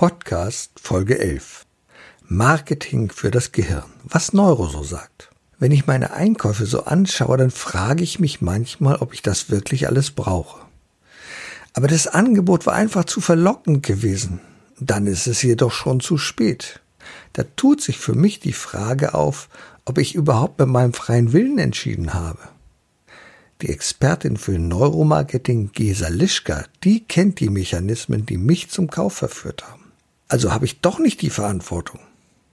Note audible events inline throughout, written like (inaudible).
Podcast Folge 11. Marketing für das Gehirn. Was Neuro so sagt. Wenn ich meine Einkäufe so anschaue, dann frage ich mich manchmal, ob ich das wirklich alles brauche. Aber das Angebot war einfach zu verlockend gewesen. Dann ist es jedoch schon zu spät. Da tut sich für mich die Frage auf, ob ich überhaupt mit meinem freien Willen entschieden habe. Die Expertin für Neuromarketing Gesa Lischka, die kennt die Mechanismen, die mich zum Kauf verführt haben. Also habe ich doch nicht die Verantwortung.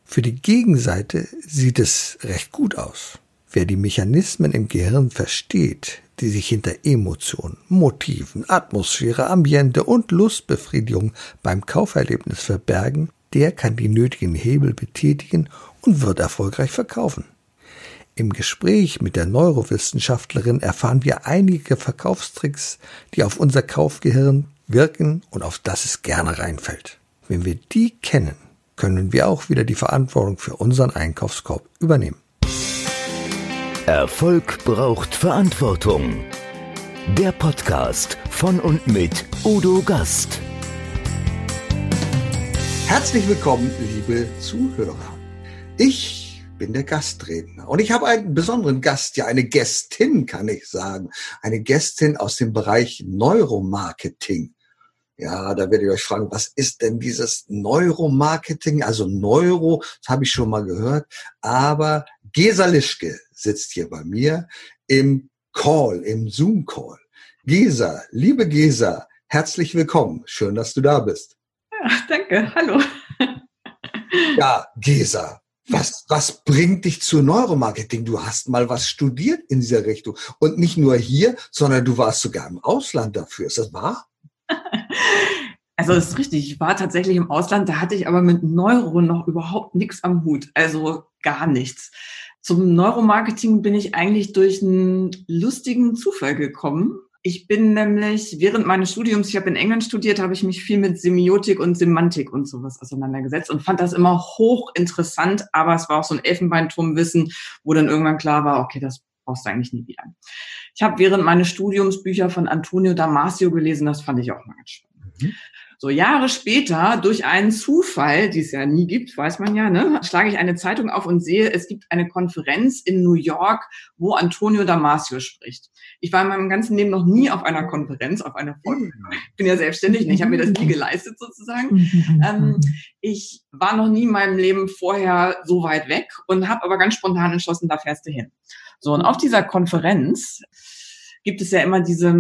Für die Gegenseite sieht es recht gut aus. Wer die Mechanismen im Gehirn versteht, die sich hinter Emotionen, Motiven, Atmosphäre, Ambiente und Lustbefriedigung beim Kauferlebnis verbergen, der kann die nötigen Hebel betätigen und wird erfolgreich verkaufen. Im Gespräch mit der Neurowissenschaftlerin erfahren wir einige Verkaufstricks, die auf unser Kaufgehirn wirken und auf das es gerne reinfällt. Wenn wir die kennen, können wir auch wieder die Verantwortung für unseren Einkaufskorb übernehmen. Erfolg braucht Verantwortung. Der Podcast von und mit Udo Gast. Herzlich willkommen, liebe Zuhörer. Ich bin der Gastredner. Und ich habe einen besonderen Gast, ja eine Gästin, kann ich sagen. Eine Gästin aus dem Bereich Neuromarketing. Ja, da werde ich euch fragen, was ist denn dieses Neuromarketing? Also Neuro, das habe ich schon mal gehört. Aber Gesa Lischke sitzt hier bei mir im Call, im Zoom-Call. Gesa, liebe Gesa, herzlich willkommen. Schön, dass du da bist. Ja, danke. Hallo. (laughs) Ja, Gesa, was, was bringt dich zu Neuromarketing? Du hast mal was studiert in dieser Richtung. Und nicht nur hier, sondern du warst sogar im Ausland dafür. Ist das wahr? (laughs) Also das ist richtig. Ich war tatsächlich im Ausland, da hatte ich aber mit Neuro noch überhaupt nichts am Hut. Also gar nichts. Zum Neuromarketing bin ich eigentlich durch einen lustigen Zufall gekommen. Ich bin nämlich während meines Studiums, ich habe in England studiert, habe ich mich viel mit Semiotik und Semantik und sowas auseinandergesetzt und fand das immer hochinteressant, aber es war auch so ein Elfenbeinturmwissen, wo dann irgendwann klar war, okay, das brauchst du eigentlich nie wieder. Ich habe während meines Studiums Bücher von Antonio Damasio gelesen, das fand ich auch mal ganz spannend. Mhm. So Jahre später, durch einen Zufall, die es ja nie gibt, weiß man ja, ne, schlage ich eine Zeitung auf und sehe, es gibt eine Konferenz in New York, wo Antonio Damasio spricht. Ich war in meinem ganzen Leben noch nie auf einer Konferenz, auf einer Folge. Ich bin ja selbstständig, ne? ich habe mir das nie geleistet sozusagen. Ähm, ich war noch nie in meinem Leben vorher so weit weg und habe aber ganz spontan entschlossen, da fährst du hin. So, und auf dieser Konferenz gibt es ja immer diese,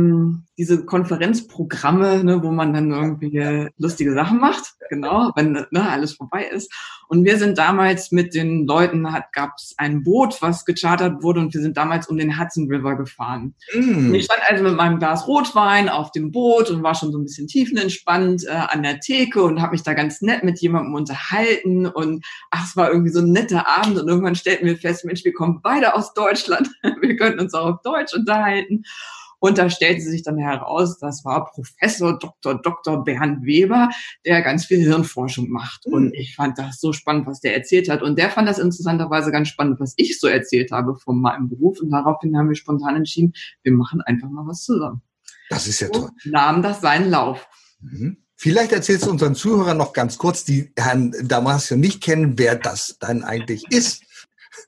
diese Konferenzprogramme, ne, wo man dann irgendwie lustige Sachen macht, genau, wenn ne, alles vorbei ist. Und wir sind damals mit den Leuten, hat gab es ein Boot, was gechartert wurde und wir sind damals um den Hudson River gefahren. Mm. ich stand also mit meinem Glas Rotwein auf dem Boot und war schon so ein bisschen tiefenentspannt äh, an der Theke und habe mich da ganz nett mit jemandem unterhalten und ach, es war irgendwie so ein netter Abend und irgendwann stellten wir fest, Mensch, wir kommen beide aus Deutschland, (laughs) wir könnten uns auch auf Deutsch unterhalten. Und da stellte sich dann heraus, das war Professor Dr. Dr. Bernd Weber, der ganz viel Hirnforschung macht. Mhm. Und ich fand das so spannend, was der erzählt hat. Und der fand das interessanterweise ganz spannend, was ich so erzählt habe von meinem Beruf. Und daraufhin haben wir spontan entschieden, wir machen einfach mal was zusammen. Das ist ja toll. Und nahm das seinen Lauf. Mhm. Vielleicht erzählst du unseren Zuhörern noch ganz kurz, die Herrn Damasio nicht kennen, wer das dann eigentlich ist.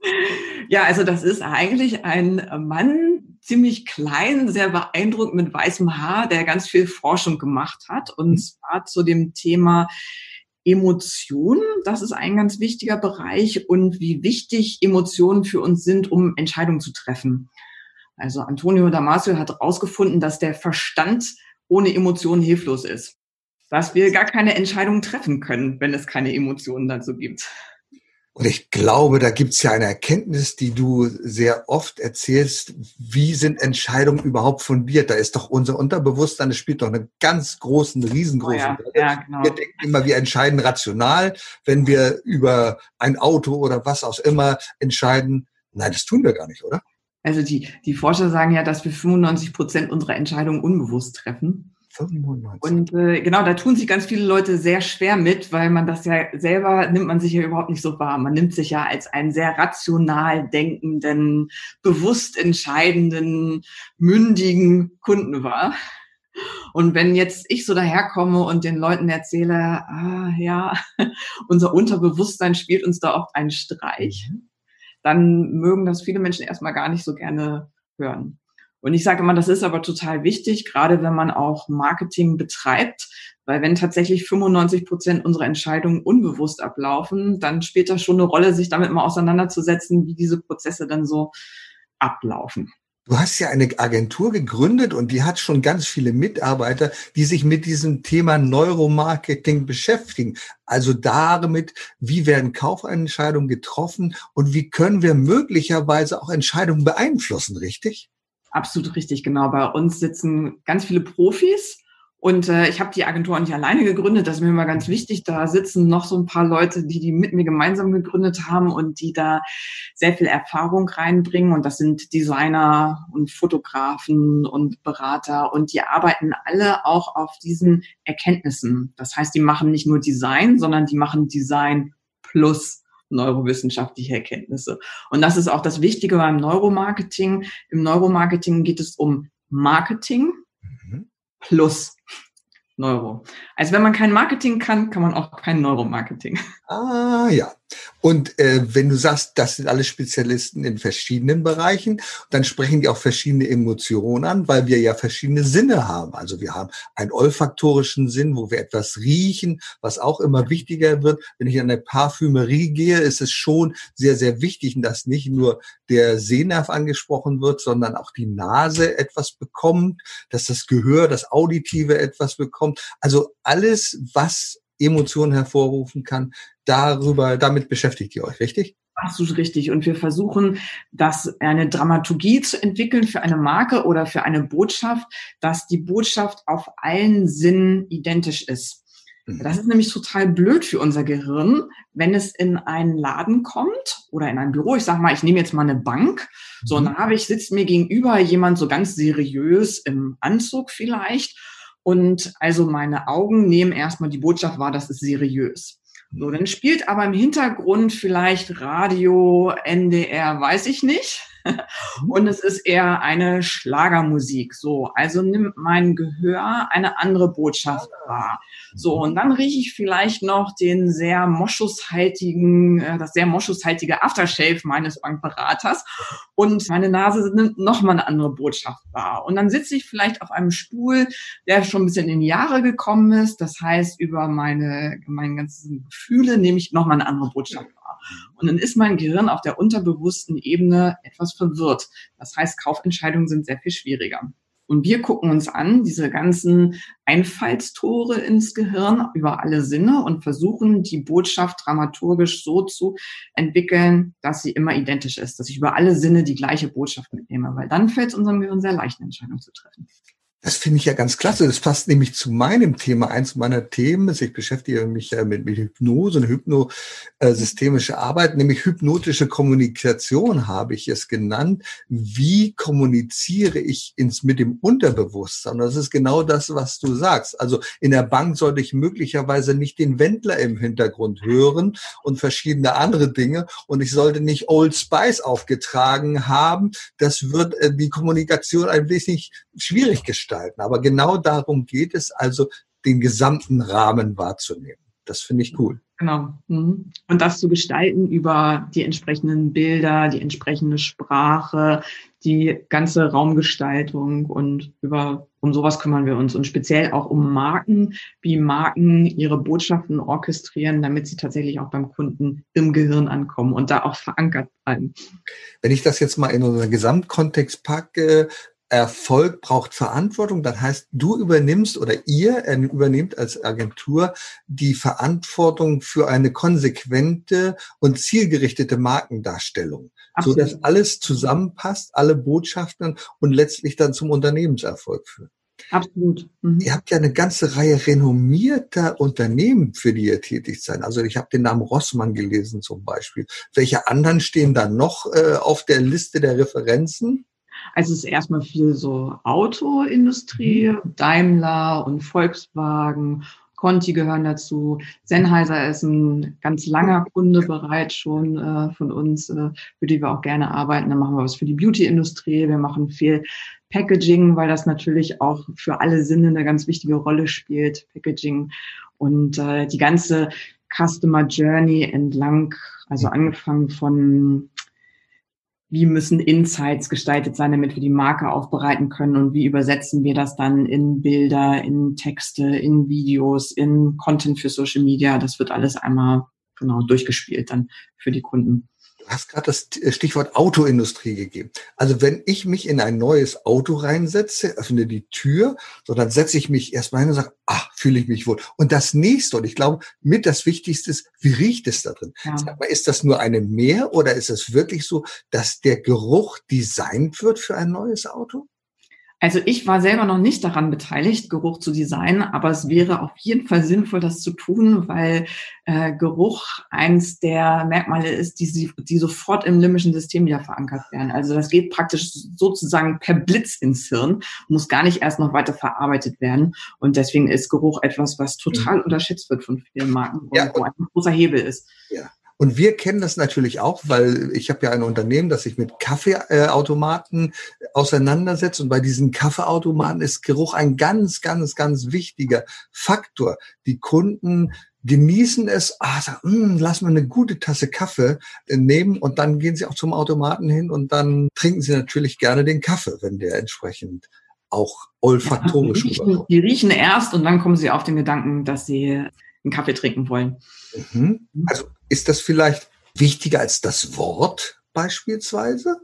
(laughs) Ja, also das ist eigentlich ein Mann, ziemlich klein, sehr beeindruckt mit weißem Haar, der ganz viel Forschung gemacht hat und mhm. zwar zu dem Thema Emotionen. Das ist ein ganz wichtiger Bereich und wie wichtig Emotionen für uns sind, um Entscheidungen zu treffen. Also Antonio Damasio hat herausgefunden, dass der Verstand ohne Emotionen hilflos ist. Dass wir gar keine Entscheidungen treffen können, wenn es keine Emotionen dazu gibt. Und ich glaube, da gibt es ja eine Erkenntnis, die du sehr oft erzählst. Wie sind Entscheidungen überhaupt fundiert? Da ist doch unser Unterbewusstsein, das spielt doch einen ganz großen, riesengroßen oh ja, Rolle. Ja, genau. Wir denken immer, wir entscheiden rational, wenn wir über ein Auto oder was auch immer entscheiden. Nein, das tun wir gar nicht, oder? Also die, die Forscher sagen ja, dass wir 95 Prozent unserer Entscheidungen unbewusst treffen. 95. Und äh, genau, da tun sich ganz viele Leute sehr schwer mit, weil man das ja selber nimmt man sich ja überhaupt nicht so wahr. Man nimmt sich ja als einen sehr rational denkenden, bewusst entscheidenden, mündigen Kunden wahr. Und wenn jetzt ich so daherkomme und den Leuten erzähle, ah, ja, (laughs) unser Unterbewusstsein spielt uns da oft einen Streich, mhm. dann mögen das viele Menschen erstmal gar nicht so gerne hören. Und ich sage immer, das ist aber total wichtig, gerade wenn man auch Marketing betreibt, weil wenn tatsächlich 95 Prozent unserer Entscheidungen unbewusst ablaufen, dann spielt das schon eine Rolle, sich damit mal auseinanderzusetzen, wie diese Prozesse dann so ablaufen. Du hast ja eine Agentur gegründet und die hat schon ganz viele Mitarbeiter, die sich mit diesem Thema Neuromarketing beschäftigen. Also damit, wie werden Kaufentscheidungen getroffen und wie können wir möglicherweise auch Entscheidungen beeinflussen, richtig? Absolut richtig, genau. Bei uns sitzen ganz viele Profis und äh, ich habe die Agentur nicht alleine gegründet, das ist mir immer ganz wichtig. Da sitzen noch so ein paar Leute, die die mit mir gemeinsam gegründet haben und die da sehr viel Erfahrung reinbringen. Und das sind Designer und Fotografen und Berater. Und die arbeiten alle auch auf diesen Erkenntnissen. Das heißt, die machen nicht nur Design, sondern die machen Design plus neurowissenschaftliche Erkenntnisse. Und das ist auch das Wichtige beim Neuromarketing. Im Neuromarketing geht es um Marketing mhm. plus Neuro. Also wenn man kein Marketing kann, kann man auch kein Neuromarketing. Ah ja. Und äh, wenn du sagst, das sind alle Spezialisten in verschiedenen Bereichen, dann sprechen die auch verschiedene Emotionen an, weil wir ja verschiedene Sinne haben. Also wir haben einen olfaktorischen Sinn, wo wir etwas riechen, was auch immer wichtiger wird. Wenn ich an eine Parfümerie gehe, ist es schon sehr, sehr wichtig, dass nicht nur der Sehnerv angesprochen wird, sondern auch die Nase etwas bekommt, dass das Gehör, das Auditive etwas bekommt. Also alles, was Emotionen hervorrufen kann, darüber, damit beschäftigt ihr euch, richtig? Absolut richtig. Und wir versuchen, das eine Dramaturgie zu entwickeln für eine Marke oder für eine Botschaft, dass die Botschaft auf allen Sinnen identisch ist. Mhm. Das ist nämlich total blöd für unser Gehirn, wenn es in einen Laden kommt oder in ein Büro. Ich sage mal, ich nehme jetzt mal eine Bank. So, und mhm. dann habe ich, sitzt mir gegenüber jemand so ganz seriös im Anzug vielleicht und also meine Augen nehmen erstmal die Botschaft wahr, das ist seriös. So, dann spielt aber im Hintergrund vielleicht Radio, NDR, weiß ich nicht. Mhm. (laughs) Und es ist eher eine Schlagermusik. So, also nimmt mein Gehör eine andere Botschaft wahr. So, und dann rieche ich vielleicht noch den sehr moschushaltigen, äh, das sehr moschushaltige Aftershave meines Bankberaters. Und meine Nase nimmt nochmal eine andere Botschaft wahr. Und dann sitze ich vielleicht auf einem Stuhl, der schon ein bisschen in die Jahre gekommen ist. Das heißt, über meine, meine ganzen Gefühle nehme ich nochmal eine andere Botschaft wahr. Und dann ist mein Gehirn auf der unterbewussten Ebene etwas verwirrt. Das heißt, Kaufentscheidungen sind sehr viel schwieriger. Und wir gucken uns an, diese ganzen Einfallstore ins Gehirn über alle Sinne und versuchen, die Botschaft dramaturgisch so zu entwickeln, dass sie immer identisch ist, dass ich über alle Sinne die gleiche Botschaft mitnehme, weil dann fällt es unserem Gehirn sehr leicht, eine Entscheidung zu treffen. Das finde ich ja ganz klasse. Das passt nämlich zu meinem Thema. Eins meiner Themen ist, ich beschäftige mich ja mit, mit Hypnose und hypnosystemische Arbeit, nämlich hypnotische Kommunikation habe ich es genannt. Wie kommuniziere ich ins, mit dem Unterbewusstsein? Das ist genau das, was du sagst. Also in der Bank sollte ich möglicherweise nicht den Wendler im Hintergrund hören und verschiedene andere Dinge. Und ich sollte nicht Old Spice aufgetragen haben. Das wird äh, die Kommunikation ein wenig schwierig gestalten. Aber genau darum geht es also, den gesamten Rahmen wahrzunehmen. Das finde ich cool. Genau. Mhm. Und das zu gestalten über die entsprechenden Bilder, die entsprechende Sprache, die ganze Raumgestaltung und über, um sowas kümmern wir uns und speziell auch um Marken, wie Marken ihre Botschaften orchestrieren, damit sie tatsächlich auch beim Kunden im Gehirn ankommen und da auch verankert bleiben. Wenn ich das jetzt mal in unseren Gesamtkontext packe, Erfolg braucht Verantwortung. Das heißt, du übernimmst oder ihr übernehmt als Agentur die Verantwortung für eine konsequente und zielgerichtete Markendarstellung, Absolut. so dass alles zusammenpasst, alle Botschaften und letztlich dann zum Unternehmenserfolg führt. Absolut. Mhm. Ihr habt ja eine ganze Reihe renommierter Unternehmen, für die ihr tätig seid. Also ich habe den Namen Rossmann gelesen zum Beispiel. Welche anderen stehen da noch äh, auf der Liste der Referenzen? Also es ist erstmal viel so Autoindustrie, mhm. Daimler und Volkswagen, Conti gehören dazu. Sennheiser ist ein ganz langer Kunde bereits schon äh, von uns, äh, für die wir auch gerne arbeiten. Dann machen wir was für die Beauty-Industrie. Wir machen viel Packaging, weil das natürlich auch für alle Sinne eine ganz wichtige Rolle spielt, Packaging. Und äh, die ganze Customer Journey entlang, also angefangen von wie müssen Insights gestaltet sein, damit wir die Marke aufbereiten können und wie übersetzen wir das dann in Bilder, in Texte, in Videos, in Content für Social Media. Das wird alles einmal genau durchgespielt dann für die Kunden hast gerade das äh, Stichwort Autoindustrie gegeben. Also wenn ich mich in ein neues Auto reinsetze, öffne die Tür, so dann setze ich mich erstmal hin und sage, ach, fühle ich mich wohl. Und das nächste, und ich glaube, mit das Wichtigste ist, wie riecht es da drin? Ja. Sag mal, ist das nur eine Mehr oder ist es wirklich so, dass der Geruch designt wird für ein neues Auto? Also ich war selber noch nicht daran beteiligt, Geruch zu designen, aber es wäre auf jeden Fall sinnvoll, das zu tun, weil äh, Geruch eins der Merkmale ist, die, die sofort im limbischen System wieder verankert werden. Also das geht praktisch sozusagen per Blitz ins Hirn, muss gar nicht erst noch weiter verarbeitet werden. Und deswegen ist Geruch etwas, was total mhm. unterschätzt wird von vielen Marken, ja, wo ein großer Hebel ist. Ja. Und wir kennen das natürlich auch, weil ich habe ja ein Unternehmen, das sich mit Kaffeeautomaten auseinandersetzt. Und bei diesen Kaffeeautomaten ist Geruch ein ganz, ganz, ganz wichtiger Faktor. Die Kunden genießen es, ah, sagen, hm, lass mal eine gute Tasse Kaffee äh, nehmen und dann gehen sie auch zum Automaten hin und dann trinken sie natürlich gerne den Kaffee, wenn der entsprechend auch olfaktorisch ja, die, riechen, die riechen erst und dann kommen sie auf den Gedanken, dass sie einen Kaffee trinken wollen. Mhm. Also ist das vielleicht wichtiger als das Wort beispielsweise?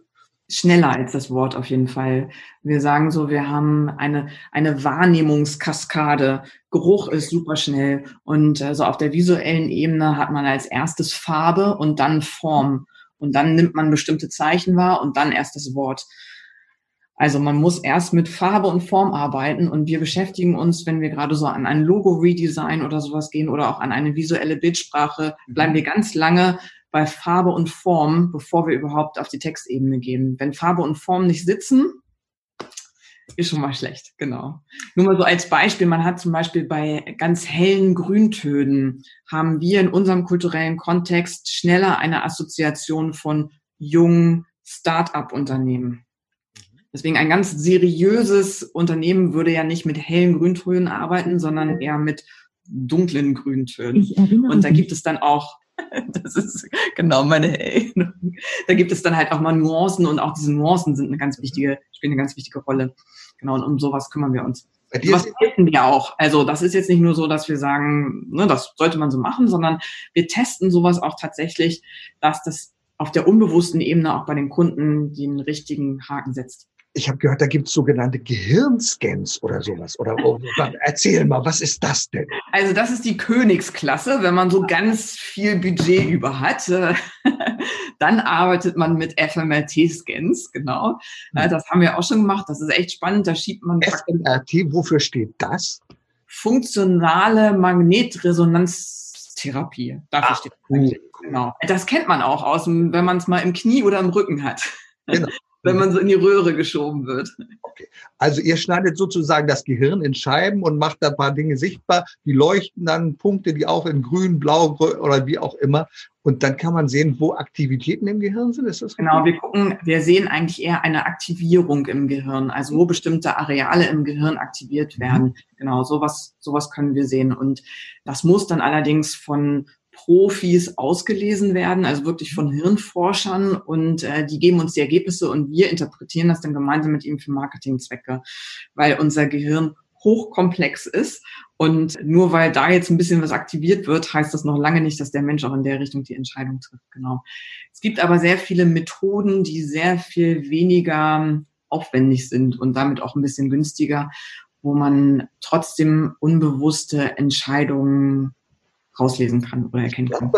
Schneller als das Wort auf jeden Fall. Wir sagen so, wir haben eine, eine Wahrnehmungskaskade. Geruch ist super schnell. Und äh, so auf der visuellen Ebene hat man als erstes Farbe und dann Form. Und dann nimmt man bestimmte Zeichen wahr und dann erst das Wort. Also man muss erst mit Farbe und Form arbeiten und wir beschäftigen uns, wenn wir gerade so an ein Logo-Redesign oder sowas gehen oder auch an eine visuelle Bildsprache, mhm. bleiben wir ganz lange bei Farbe und Form, bevor wir überhaupt auf die Textebene gehen. Wenn Farbe und Form nicht sitzen, ist schon mal schlecht, genau. Nur mal so als Beispiel, man hat zum Beispiel bei ganz hellen Grüntönen, haben wir in unserem kulturellen Kontext schneller eine Assoziation von jungen Start-up-Unternehmen. Deswegen ein ganz seriöses Unternehmen würde ja nicht mit hellen Grüntönen arbeiten, sondern eher mit dunklen Grüntönen. Und da gibt es dann auch, (laughs) das ist genau meine Erinnerung, da gibt es dann halt auch mal Nuancen und auch diese Nuancen sind eine ganz wichtige, spielen eine ganz wichtige Rolle. Genau, und um sowas kümmern wir uns. Was testen wir auch. Also das ist jetzt nicht nur so, dass wir sagen, ne, das sollte man so machen, sondern wir testen sowas auch tatsächlich, dass das auf der unbewussten Ebene auch bei den Kunden den richtigen Haken setzt ich habe gehört, da gibt es sogenannte Gehirnscans oder sowas. Oder oh, erzähl mal, was ist das denn? Also das ist die Königsklasse, wenn man so ganz viel Budget über hat. (laughs) dann arbeitet man mit FMRT-Scans, genau. Hm. Das haben wir auch schon gemacht. Das ist echt spannend. Da schiebt man. FMRT, wofür steht das? Funktionale Magnetresonanztherapie. Dafür Ach, steht cool. Genau. Das kennt man auch aus, wenn man es mal im Knie oder im Rücken hat. Genau wenn man so in die Röhre geschoben wird. Okay. Also ihr schneidet sozusagen das Gehirn in Scheiben und macht da ein paar Dinge sichtbar. Die leuchten dann Punkte, die auch in grün, blau oder wie auch immer. Und dann kann man sehen, wo Aktivitäten im Gehirn sind. Ist das genau, wir gucken, wir sehen eigentlich eher eine Aktivierung im Gehirn, also wo bestimmte Areale im Gehirn aktiviert mhm. werden. Mhm. Genau, sowas, sowas können wir sehen. Und das muss dann allerdings von Profis ausgelesen werden, also wirklich von Hirnforschern und äh, die geben uns die Ergebnisse und wir interpretieren das dann gemeinsam mit ihnen für Marketingzwecke, weil unser Gehirn hochkomplex ist und nur weil da jetzt ein bisschen was aktiviert wird, heißt das noch lange nicht, dass der Mensch auch in der Richtung die Entscheidung trifft. Genau. Es gibt aber sehr viele Methoden, die sehr viel weniger aufwendig sind und damit auch ein bisschen günstiger, wo man trotzdem unbewusste Entscheidungen rauslesen kann oder erkennen kann.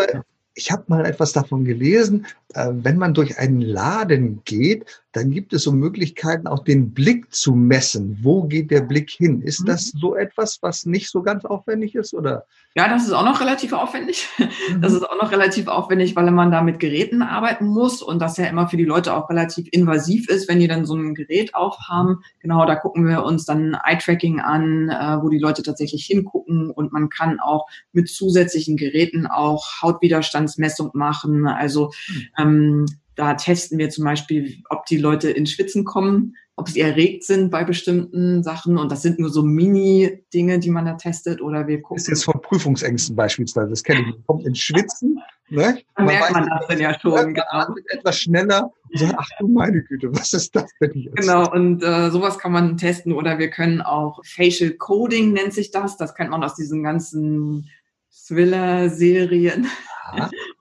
Ich habe mal etwas davon gelesen. Äh, wenn man durch einen Laden geht, dann gibt es so Möglichkeiten, auch den Blick zu messen. Wo geht der Blick hin? Ist mhm. das so etwas, was nicht so ganz aufwendig ist, oder? Ja, das ist auch noch relativ aufwendig. Mhm. Das ist auch noch relativ aufwendig, weil man da mit Geräten arbeiten muss und das ja immer für die Leute auch relativ invasiv ist, wenn die dann so ein Gerät aufhaben. Genau, da gucken wir uns dann Eye-Tracking an, äh, wo die Leute tatsächlich hingucken und man kann auch mit zusätzlichen Geräten auch Hautwiderstandsmessung machen. Also mhm. Ähm, da testen wir zum Beispiel, ob die Leute in Schwitzen kommen, ob sie erregt sind bei bestimmten Sachen. Und das sind nur so Mini-Dinge, die man da testet. Oder wir gucken. Das ist jetzt von Prüfungsängsten beispielsweise. Das kenne ich. Man kommt in Schwitzen. Ne? Da man merkt man das dann ja schon. Genau. Etwas schneller und sagt, ach du meine Güte, was ist das denn jetzt? Genau, und äh, sowas kann man testen. Oder wir können auch Facial Coding nennt sich das. Das kennt man aus diesen ganzen Thriller-Serien,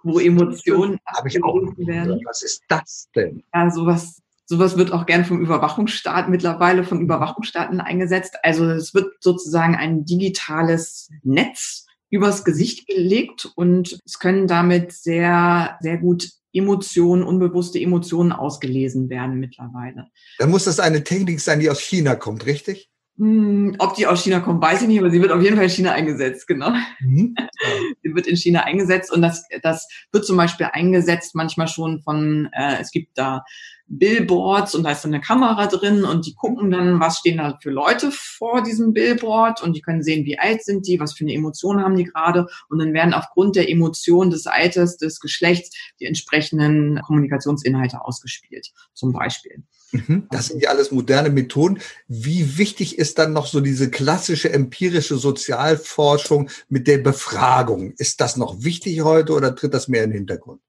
wo Emotionen Habe ich auch werden. Was ist das denn? Ja, sowas, sowas wird auch gern vom Überwachungsstaat mittlerweile von Überwachungsstaaten eingesetzt. Also es wird sozusagen ein digitales Netz übers Gesicht gelegt und es können damit sehr, sehr gut Emotionen, unbewusste Emotionen ausgelesen werden mittlerweile. Dann muss das eine Technik sein, die aus China kommt, richtig? Hm, ob die aus China kommt, weiß ich nicht, aber sie wird auf jeden Fall in China eingesetzt, genau. Mhm. (laughs) sie wird in China eingesetzt und das, das wird zum Beispiel eingesetzt manchmal schon von, äh, es gibt da Billboards und da ist dann eine Kamera drin und die gucken dann, was stehen da für Leute vor diesem Billboard und die können sehen, wie alt sind die, was für eine Emotion haben die gerade und dann werden aufgrund der Emotion des Alters, des Geschlechts die entsprechenden Kommunikationsinhalte ausgespielt, zum Beispiel. Mhm. Das sind ja alles moderne Methoden. Wie wichtig ist dann noch so diese klassische empirische Sozialforschung mit der Befragung? Ist das noch wichtig heute oder tritt das mehr in den Hintergrund?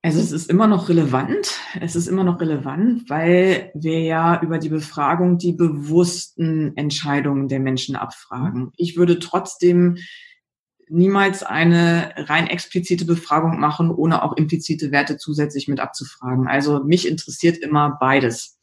Also es ist immer noch relevant. Es ist immer noch relevant, weil wir ja über die Befragung die bewussten Entscheidungen der Menschen abfragen. Ich würde trotzdem niemals eine rein explizite Befragung machen, ohne auch implizite Werte zusätzlich mit abzufragen. Also mich interessiert immer beides.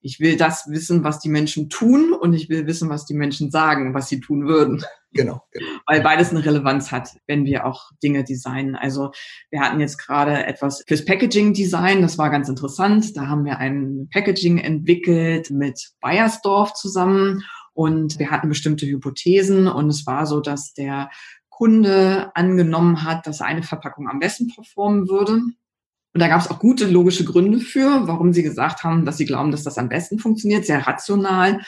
Ich will das wissen, was die Menschen tun und ich will wissen, was die Menschen sagen, was sie tun würden. Genau, genau. Weil beides eine Relevanz hat, wenn wir auch Dinge designen. Also wir hatten jetzt gerade etwas fürs Packaging Design, das war ganz interessant. Da haben wir ein Packaging entwickelt mit Bayersdorf zusammen und wir hatten bestimmte Hypothesen und es war so, dass der Kunde angenommen hat, dass eine Verpackung am besten performen würde. Und da gab es auch gute logische Gründe für, warum sie gesagt haben, dass sie glauben, dass das am besten funktioniert, sehr rational.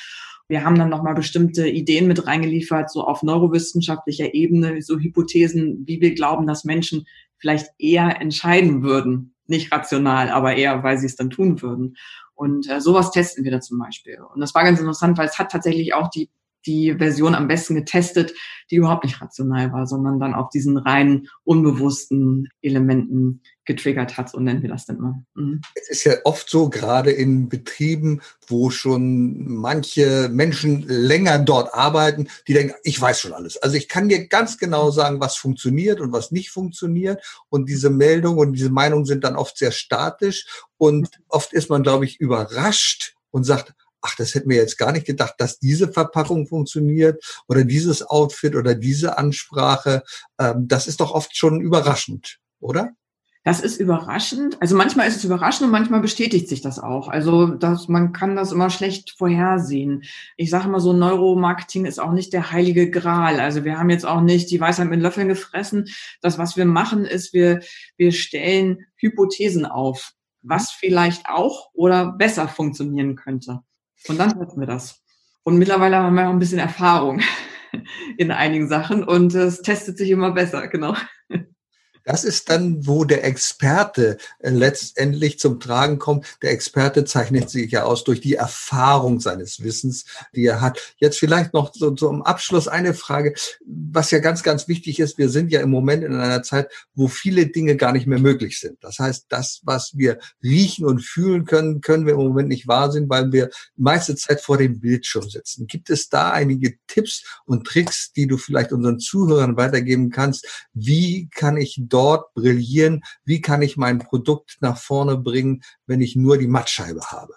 Wir haben dann nochmal bestimmte Ideen mit reingeliefert, so auf neurowissenschaftlicher Ebene, so Hypothesen, wie wir glauben, dass Menschen vielleicht eher entscheiden würden. Nicht rational, aber eher, weil sie es dann tun würden. Und äh, sowas testen wir da zum Beispiel. Und das war ganz interessant, weil es hat tatsächlich auch die die Version am besten getestet, die überhaupt nicht rational war, sondern dann auf diesen rein unbewussten Elementen getriggert hat, so nennen wir das dann immer. Mhm. Es ist ja oft so, gerade in Betrieben, wo schon manche Menschen länger dort arbeiten, die denken, ich weiß schon alles. Also ich kann dir ganz genau sagen, was funktioniert und was nicht funktioniert. Und diese Meldungen und diese Meinungen sind dann oft sehr statisch. Und oft ist man, glaube ich, überrascht und sagt, ach, das hätten wir jetzt gar nicht gedacht, dass diese Verpackung funktioniert oder dieses Outfit oder diese Ansprache. Ähm, das ist doch oft schon überraschend, oder? Das ist überraschend. Also manchmal ist es überraschend und manchmal bestätigt sich das auch. Also dass man kann das immer schlecht vorhersehen. Ich sage mal so, Neuromarketing ist auch nicht der heilige Gral. Also wir haben jetzt auch nicht die Weisheit mit Löffeln gefressen. Das, was wir machen, ist, wir, wir stellen Hypothesen auf, was vielleicht auch oder besser funktionieren könnte. Und dann testen wir das. Und mittlerweile haben wir auch ein bisschen Erfahrung (laughs) in einigen Sachen und es testet sich immer besser, genau. Das ist dann, wo der Experte äh, letztendlich zum Tragen kommt. Der Experte zeichnet sich ja aus durch die Erfahrung seines Wissens, die er hat. Jetzt vielleicht noch so zum Abschluss eine Frage, was ja ganz, ganz wichtig ist. Wir sind ja im Moment in einer Zeit, wo viele Dinge gar nicht mehr möglich sind. Das heißt, das, was wir riechen und fühlen können, können wir im Moment nicht wahr sind, weil wir meiste Zeit vor dem Bildschirm sitzen. Gibt es da einige Tipps und Tricks, die du vielleicht unseren Zuhörern weitergeben kannst? Wie kann ich dort brillieren? Wie kann ich mein Produkt nach vorne bringen, wenn ich nur die Mattscheibe habe?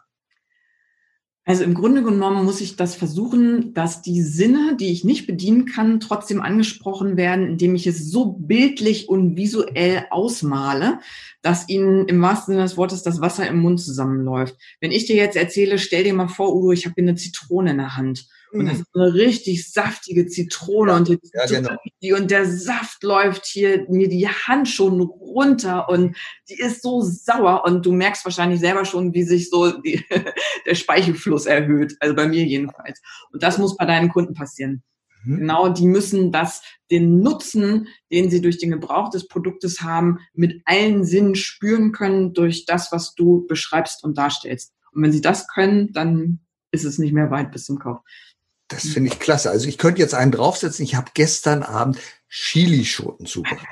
Also im Grunde genommen muss ich das versuchen, dass die Sinne, die ich nicht bedienen kann, trotzdem angesprochen werden, indem ich es so bildlich und visuell ausmale, dass ihnen im wahrsten Sinne des Wortes das Wasser im Mund zusammenläuft. Wenn ich dir jetzt erzähle, stell dir mal vor, Udo, ich habe hier eine Zitrone in der Hand. Und das mhm. ist eine richtig saftige Zitrone ja, und, die, ja, genau. und der Saft läuft hier mir die Hand schon runter und die ist so sauer und du merkst wahrscheinlich selber schon, wie sich so die, (laughs) der Speichelfluss erhöht. Also bei mir jedenfalls. Und das muss bei deinen Kunden passieren. Mhm. Genau, die müssen das, den Nutzen, den sie durch den Gebrauch des Produktes haben, mit allen Sinnen spüren können durch das, was du beschreibst und darstellst. Und wenn sie das können, dann ist es nicht mehr weit bis zum Kauf. Das finde ich klasse. Also ich könnte jetzt einen draufsetzen. Ich habe gestern Abend Chilischoten zubereitet.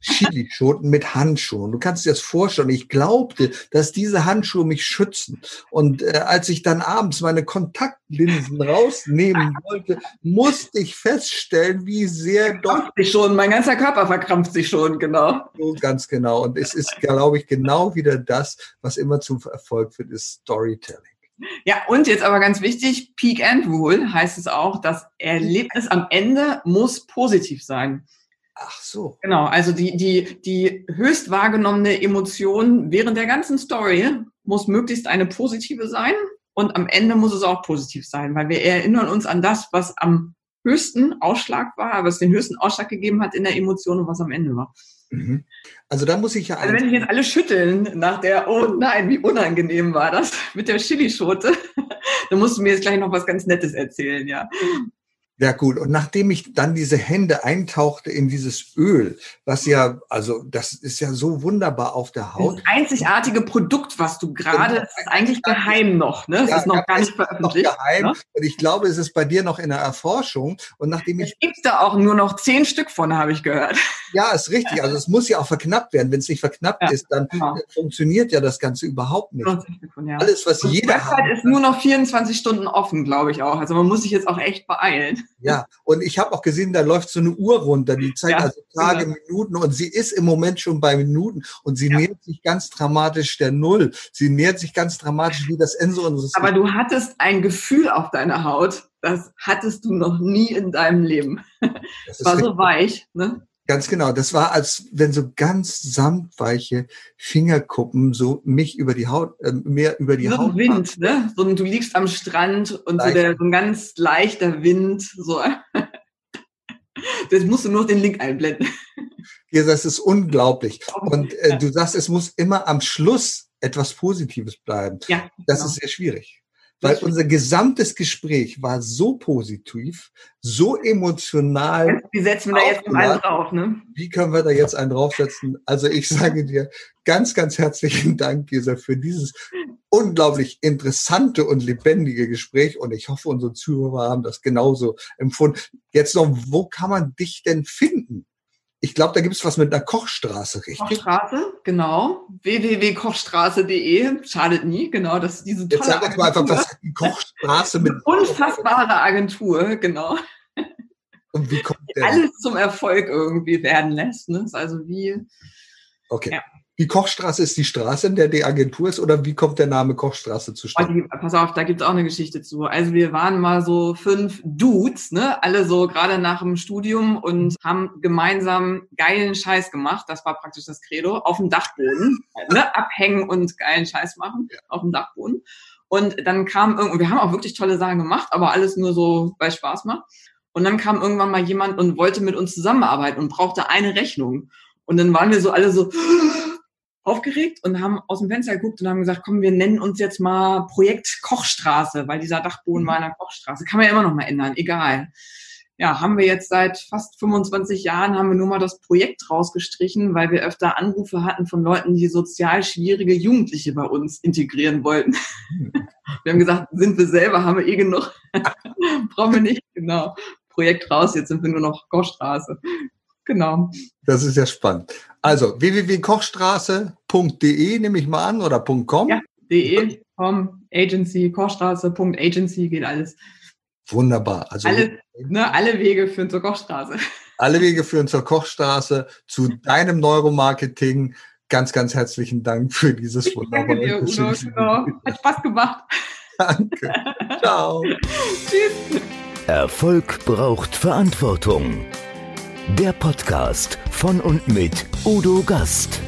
Chilischoten mit Handschuhen. Du kannst dir das vorstellen. Ich glaubte, dass diese Handschuhe mich schützen. Und äh, als ich dann abends meine Kontaktlinsen rausnehmen wollte, musste ich feststellen, wie sehr doch. Sich schon, mein ganzer Körper verkrampft sich schon, genau. So ganz genau. Und es ist, glaube ich, genau wieder das, was immer zum Erfolg führt, ist Storytelling. Ja, und jetzt aber ganz wichtig, Peak and Rule heißt es auch, das Erlebnis am Ende muss positiv sein. Ach so. Genau, also die, die, die höchst wahrgenommene Emotion während der ganzen Story muss möglichst eine positive sein und am Ende muss es auch positiv sein, weil wir erinnern uns an das, was am höchsten Ausschlag war, was den höchsten Ausschlag gegeben hat in der Emotion und was am Ende war. Mhm. Also da muss ich ja. Also wenn ich jetzt alle schütteln nach der, oh nein, wie unangenehm war das (laughs) mit der Chilischote, (laughs) dann musst du mir jetzt gleich noch was ganz Nettes erzählen, ja. Ja, gut. Und nachdem ich dann diese Hände eintauchte in dieses Öl, was ja, also das ist ja so wunderbar auf der Haut. Das einzigartige Produkt, was du gerade, genau. ist eigentlich geheim noch, ne? Es ja, ist noch gar nicht veröffentlicht. Geheim. Ne? Und ich glaube, es ist bei dir noch in der Erforschung. Und nachdem ich. Es gibt da auch nur noch zehn Stück von, habe ich gehört. Ja, ist richtig. Also es muss ja auch verknappt werden. Wenn es nicht verknappt ja, ist, dann genau. funktioniert ja das Ganze überhaupt nicht. Davon, ja. Alles, was Und jeder. Die Website ist nur noch 24 Stunden offen, glaube ich auch. Also man muss sich jetzt auch echt beeilen. Ja, und ich habe auch gesehen, da läuft so eine Uhr runter, die zeigt ja, also Tage, genau. Minuten und sie ist im Moment schon bei Minuten und sie ja. nähert sich ganz dramatisch der Null. Sie nähert sich ganz dramatisch wie das Ende unseres Aber du hattest ein Gefühl auf deiner Haut, das hattest du noch nie in deinem Leben. Das war so weich, ne? Ganz genau. Das war, als wenn so ganz samtweiche Fingerkuppen so mich über die Haut, äh, mehr über die so Haut. So Wind, ne? So, du liegst am Strand und so, der, so ein ganz leichter Wind, so. Das musst du nur den Link einblenden. Ja, das ist unglaublich. Und äh, du sagst, es muss immer am Schluss etwas Positives bleiben. Ja. Das genau. ist sehr schwierig. Weil unser gesamtes Gespräch war so positiv, so emotional. Wie setzen wir da jetzt einen drauf, ne? Wie können wir da jetzt einen draufsetzen? Also ich sage dir ganz, ganz herzlichen Dank, Gesa, für dieses unglaublich interessante und lebendige Gespräch. Und ich hoffe, unsere Zuhörer haben das genauso empfunden. Jetzt noch, wo kann man dich denn finden? Ich glaube, da gibt es was mit einer Kochstraße, richtig? Kochstraße, genau. www.kochstraße.de, schadet nie, genau. Das ist diese tolle Jetzt sag mal einfach, was die Kochstraße mit. (laughs) Unfassbare Agentur, genau. Und wie kommt der? Alles zum Erfolg irgendwie werden lässt. Ne? Ist also wie. Okay. Ja. Die Kochstraße ist die Straße, in der die Agentur ist, oder wie kommt der Name Kochstraße zustande? Oh, pass auf, da gibt's auch eine Geschichte zu. Also wir waren mal so fünf Dudes, ne, alle so gerade nach dem Studium und haben gemeinsam geilen Scheiß gemacht. Das war praktisch das Credo auf dem Dachboden, (laughs) ne, abhängen und geilen Scheiß machen ja. auf dem Dachboden. Und dann kam irgendwie, wir haben auch wirklich tolle Sachen gemacht, aber alles nur so, weil Spaß macht. Und dann kam irgendwann mal jemand und wollte mit uns zusammenarbeiten und brauchte eine Rechnung. Und dann waren wir so alle so, aufgeregt und haben aus dem Fenster geguckt und haben gesagt, komm, wir nennen uns jetzt mal Projekt Kochstraße, weil dieser Dachboden mhm. war in der Kochstraße. Kann man ja immer noch mal ändern, egal. Ja, haben wir jetzt seit fast 25 Jahren, haben wir nur mal das Projekt rausgestrichen, weil wir öfter Anrufe hatten von Leuten, die sozial schwierige Jugendliche bei uns integrieren wollten. (laughs) Wir haben gesagt, sind wir selber, haben wir eh genug. (laughs) Brauchen wir nicht, genau. Projekt raus, jetzt sind wir nur noch Kochstraße. Genau. Das ist ja spannend. Also www.kochstraße.de nehme ich mal an oder .com? Ja, de, com, agency, kochstraße.agency geht alles. Wunderbar. Also alle, ne, alle Wege führen zur Kochstraße. Alle Wege führen zur Kochstraße, zu deinem Neuromarketing. Ganz, ganz herzlichen Dank für dieses wunderbare Danke dir, Udo, genau. Hat Spaß gemacht. Danke. Ciao. (laughs) Tschüss. Erfolg braucht Verantwortung. Der Podcast von und mit Udo Gast.